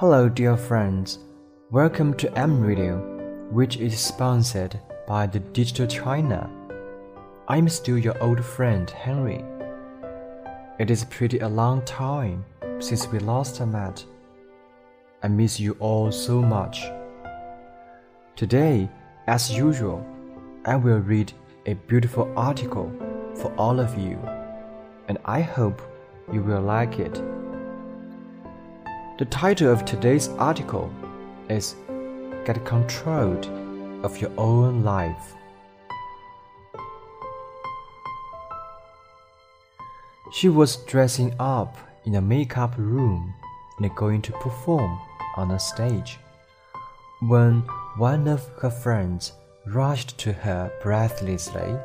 Hello, dear friends. Welcome to M Radio, which is sponsored by the Digital China. I'm still your old friend Henry. It is pretty a long time since we last met. I miss you all so much. Today, as usual, I will read a beautiful article for all of you, and I hope you will like it. The title of today's article is Get Control of Your Own Life. She was dressing up in a makeup room and going to perform on a stage when one of her friends rushed to her breathlessly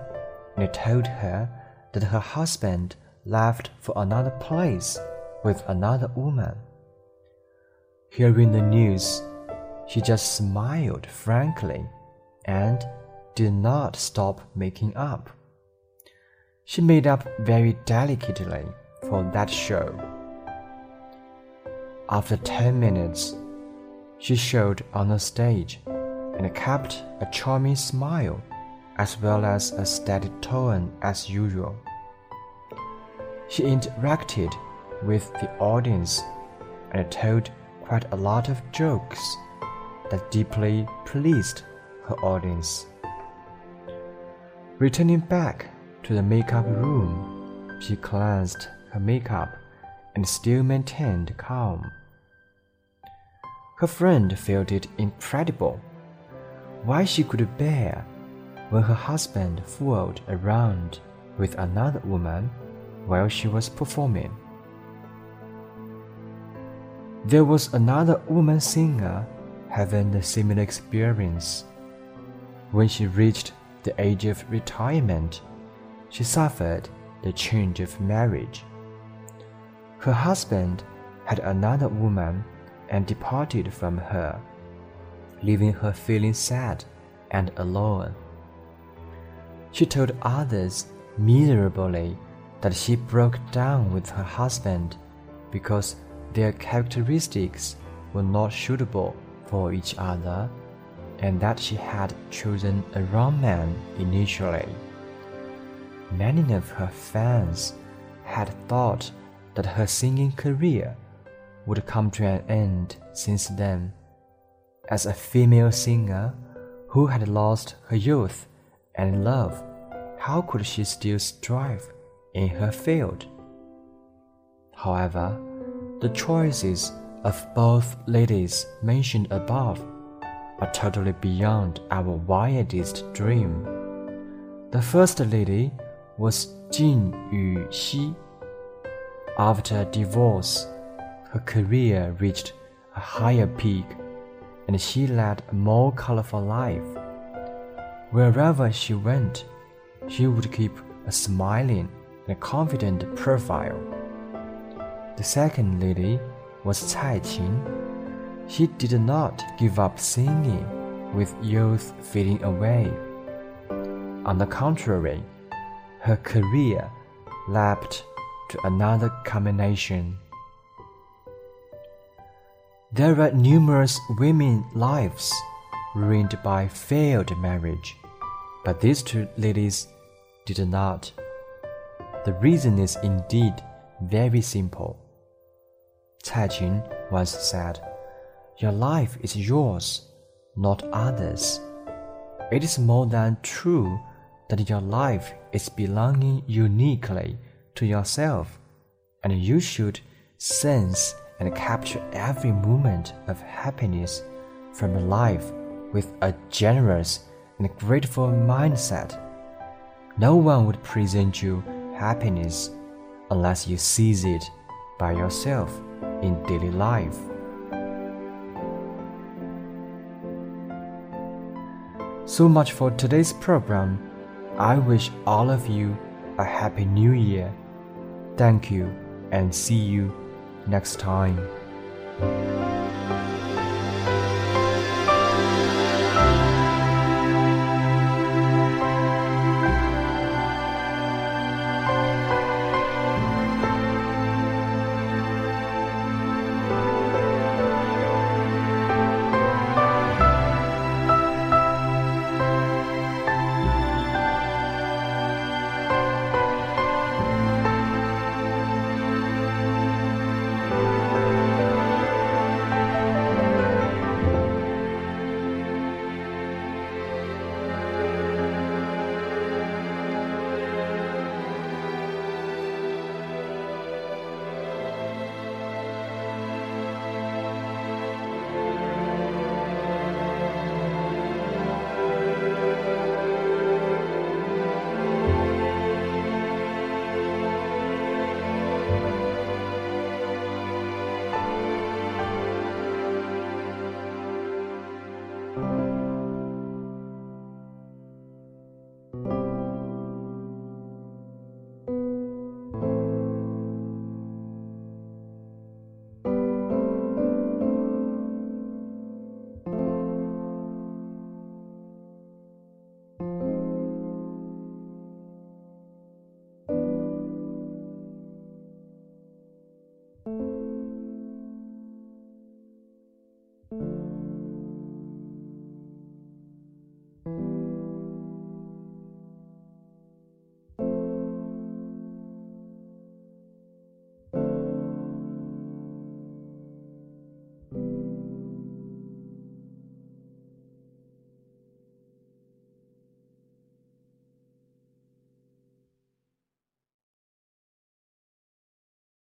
and told her that her husband left for another place with another woman. Hearing the news, she just smiled frankly and did not stop making up. She made up very delicately for that show. After 10 minutes, she showed on the stage and kept a charming smile as well as a steady tone as usual. She interacted with the audience and told quite a lot of jokes that deeply pleased her audience. Returning back to the makeup room, she cleansed her makeup and still maintained calm. Her friend felt it incredible why she could bear when her husband fooled around with another woman while she was performing. There was another woman singer having a similar experience. When she reached the age of retirement, she suffered the change of marriage. Her husband had another woman and departed from her, leaving her feeling sad and alone. She told others miserably that she broke down with her husband because their characteristics were not suitable for each other and that she had chosen a wrong man initially. Many of her fans had thought that her singing career would come to an end since then. As a female singer who had lost her youth and love, how could she still strive in her field? However, the choices of both ladies mentioned above are totally beyond our wildest dream. The first lady was Jin Yuxi. After divorce, her career reached a higher peak and she led a more colorful life. Wherever she went, she would keep a smiling and confident profile. The second lady was Cai Qin. She did not give up singing with youth fading away. On the contrary, her career leapt to another culmination. There are numerous women lives ruined by failed marriage, but these two ladies did not. The reason is indeed very simple. Cai Qin once said, Your life is yours, not others. It is more than true that your life is belonging uniquely to yourself, and you should sense and capture every moment of happiness from life with a generous and grateful mindset. No one would present you happiness unless you seize it by yourself in daily life. So much for today's program. I wish all of you a happy new year. Thank you and see you next time.